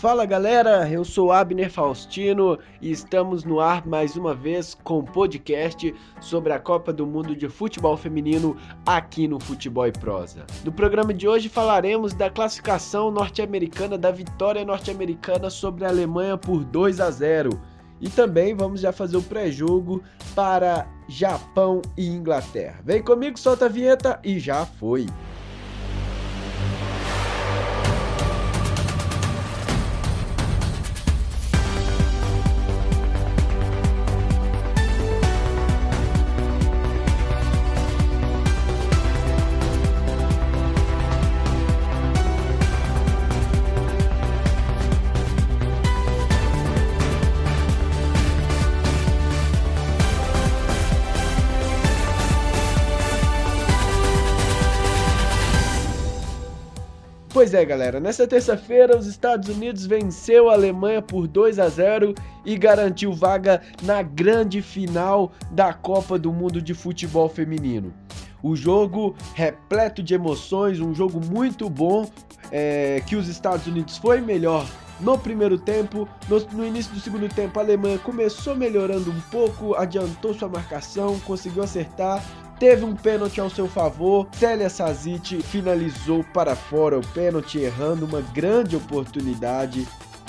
Fala galera, eu sou Abner Faustino e estamos no ar mais uma vez com um podcast sobre a Copa do Mundo de Futebol Feminino aqui no Futebol e Prosa. No programa de hoje falaremos da classificação norte-americana da vitória norte-americana sobre a Alemanha por 2 a 0 e também vamos já fazer o pré-jogo para Japão e Inglaterra. Vem comigo, solta a vinheta e já foi! Pois é, galera, nessa terça-feira os Estados Unidos venceu a Alemanha por 2 a 0 e garantiu vaga na grande final da Copa do Mundo de Futebol Feminino. O jogo repleto de emoções, um jogo muito bom, é, que os Estados Unidos foi melhor no primeiro tempo. No, no, início do segundo tempo, a Alemanha começou melhorando um pouco, adiantou sua marcação, conseguiu acertar, teve um pênalti ao seu favor. Célia Sazit finalizou para fora o pênalti, errando uma grande oportunidade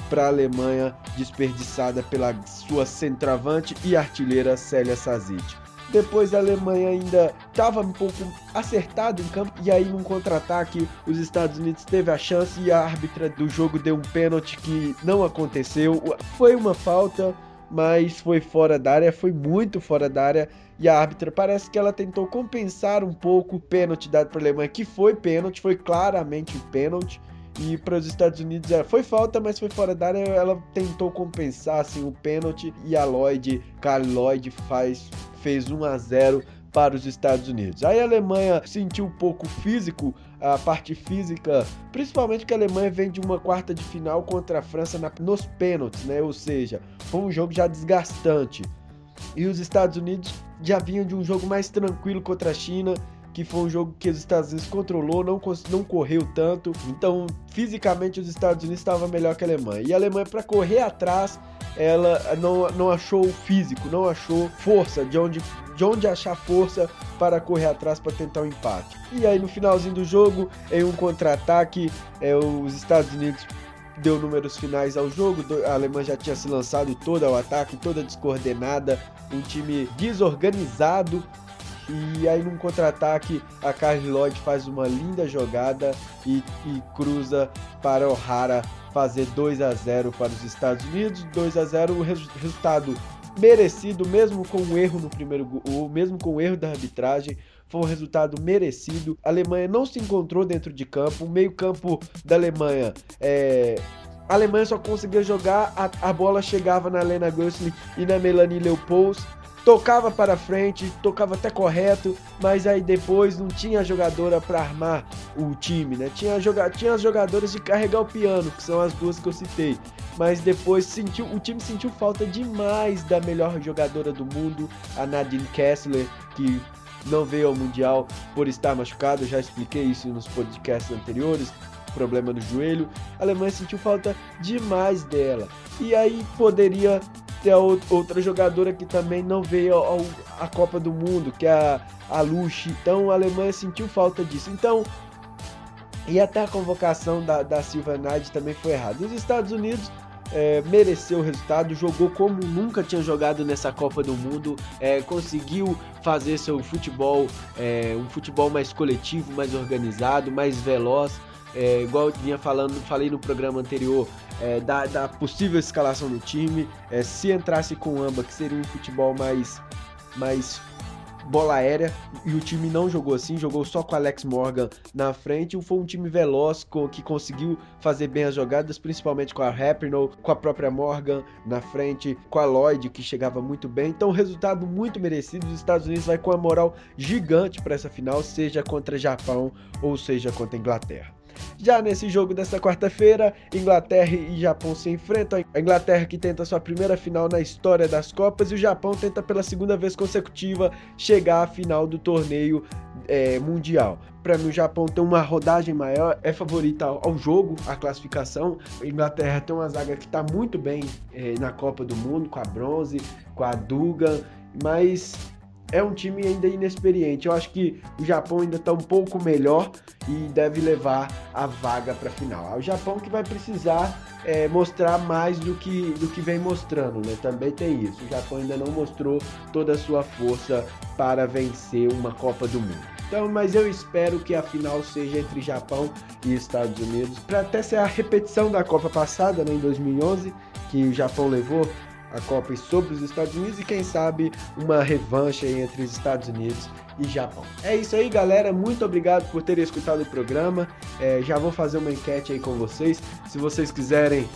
para a Alemanha, desperdiçada pela sua centroavante e artilheira Célia Sazit. Depois a Alemanha ainda estava um pouco acertado em campo e aí num contra-ataque os Estados Unidos teve a chance e a árbitra do jogo deu um pênalti que não aconteceu. Foi uma falta, mas foi fora da área, foi muito fora da área. E a árbitra parece que ela tentou compensar um pouco o pênalti dado para a Alemanha, que foi pênalti, foi claramente pênalti. E para os Estados Unidos é, foi falta, mas foi fora da área. Ela tentou compensar assim, o pênalti e a Lloyd, Carl Lloyd, faz, fez 1 a 0 para os Estados Unidos. Aí a Alemanha sentiu um pouco físico, a parte física, principalmente que a Alemanha vem de uma quarta de final contra a França na, nos pênaltis, né? Ou seja, foi um jogo já desgastante. E os Estados Unidos já vinham de um jogo mais tranquilo contra a China, que foi um jogo que os Estados Unidos controlou, não, não correu tanto. Então, fisicamente, os Estados Unidos estavam melhor que a Alemanha. E a Alemanha, para correr atrás, ela não, não achou o físico, não achou força de onde, de onde achar força para correr atrás para tentar o um empate. E aí no finalzinho do jogo, em um contra-ataque, é, os Estados Unidos deu números finais ao jogo, a Alemanha já tinha se lançado toda ao ataque, toda descoordenada, um time desorganizado. E aí num contra-ataque a Carly Lloyd faz uma linda jogada e, e cruza para O'Hara fazer 2 a 0 para os Estados Unidos. 2 a 0 o resultado merecido, mesmo com o erro no primeiro gol, mesmo com o erro da arbitragem. Foi um resultado merecido. A Alemanha não se encontrou dentro de campo. O meio-campo da Alemanha é, a Alemanha só conseguia jogar, a, a bola chegava na Lena Gosling e na Melanie Leopolds tocava para frente, tocava até correto, mas aí depois não tinha jogadora para armar o time, né? Tinha, joga tinha as jogadoras de carregar o piano, que são as duas que eu citei. Mas depois sentiu, o time sentiu falta demais da melhor jogadora do mundo, a Nadine Kessler, que não veio ao Mundial por estar machucado, eu já expliquei isso nos podcasts anteriores, problema no joelho. A Alemanha sentiu falta demais dela. E aí poderia ter outra jogadora que também não veio ao, à Copa do Mundo, que é a, a Luche. Então a Alemanha sentiu falta disso. Então, e até a convocação da, da Silva Nade também foi errada. Os Estados Unidos é, mereceu o resultado, jogou como nunca tinha jogado nessa Copa do Mundo, é, conseguiu fazer seu futebol, é, um futebol mais coletivo, mais organizado, mais veloz é, igual eu vinha falando, falei no programa anterior, é, da, da, possível escalação do time. É, se entrasse com Amba, que seria um futebol mais, mais bola aérea, e o time não jogou assim, jogou só com Alex Morgan na frente. Foi um time veloz com, que conseguiu fazer bem as jogadas, principalmente com a Rapinoe, com a própria Morgan na frente, com a Lloyd, que chegava muito bem. Então, resultado muito merecido. Os Estados Unidos vai com a moral gigante para essa final, seja contra Japão ou seja contra Inglaterra. Já nesse jogo desta quarta-feira, Inglaterra e Japão se enfrentam. A Inglaterra que tenta sua primeira final na história das Copas e o Japão tenta pela segunda vez consecutiva chegar à final do torneio é, mundial. Para mim, o Japão tem uma rodagem maior, é favorita ao jogo, a classificação. A Inglaterra tem uma zaga que está muito bem é, na Copa do Mundo, com a Bronze, com a Dugan, mas é um time ainda inexperiente. Eu acho que o Japão ainda está um pouco melhor e deve levar a vaga para a final. O Japão que vai precisar é, mostrar mais do que, do que vem mostrando, né? Também tem isso. O Japão ainda não mostrou toda a sua força para vencer uma Copa do Mundo. Então, mas eu espero que a final seja entre Japão e Estados Unidos, para até ser a repetição da Copa passada, né, em 2011, que o Japão levou a Copa sobre os Estados Unidos e quem sabe uma revanche entre os Estados Unidos e Japão. É isso aí, galera. Muito obrigado por terem escutado o programa. É, já vou fazer uma enquete aí com vocês. Se vocês quiserem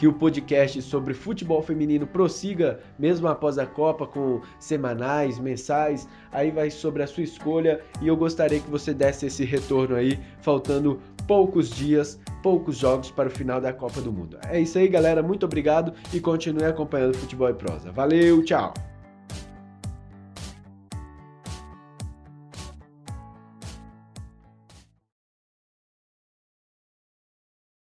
que o podcast sobre futebol feminino prossiga mesmo após a Copa com semanais, mensais, aí vai sobre a sua escolha e eu gostaria que você desse esse retorno aí, faltando poucos dias, poucos jogos para o final da Copa do Mundo. É isso aí, galera, muito obrigado e continue acompanhando Futebol e Prosa. Valeu, tchau.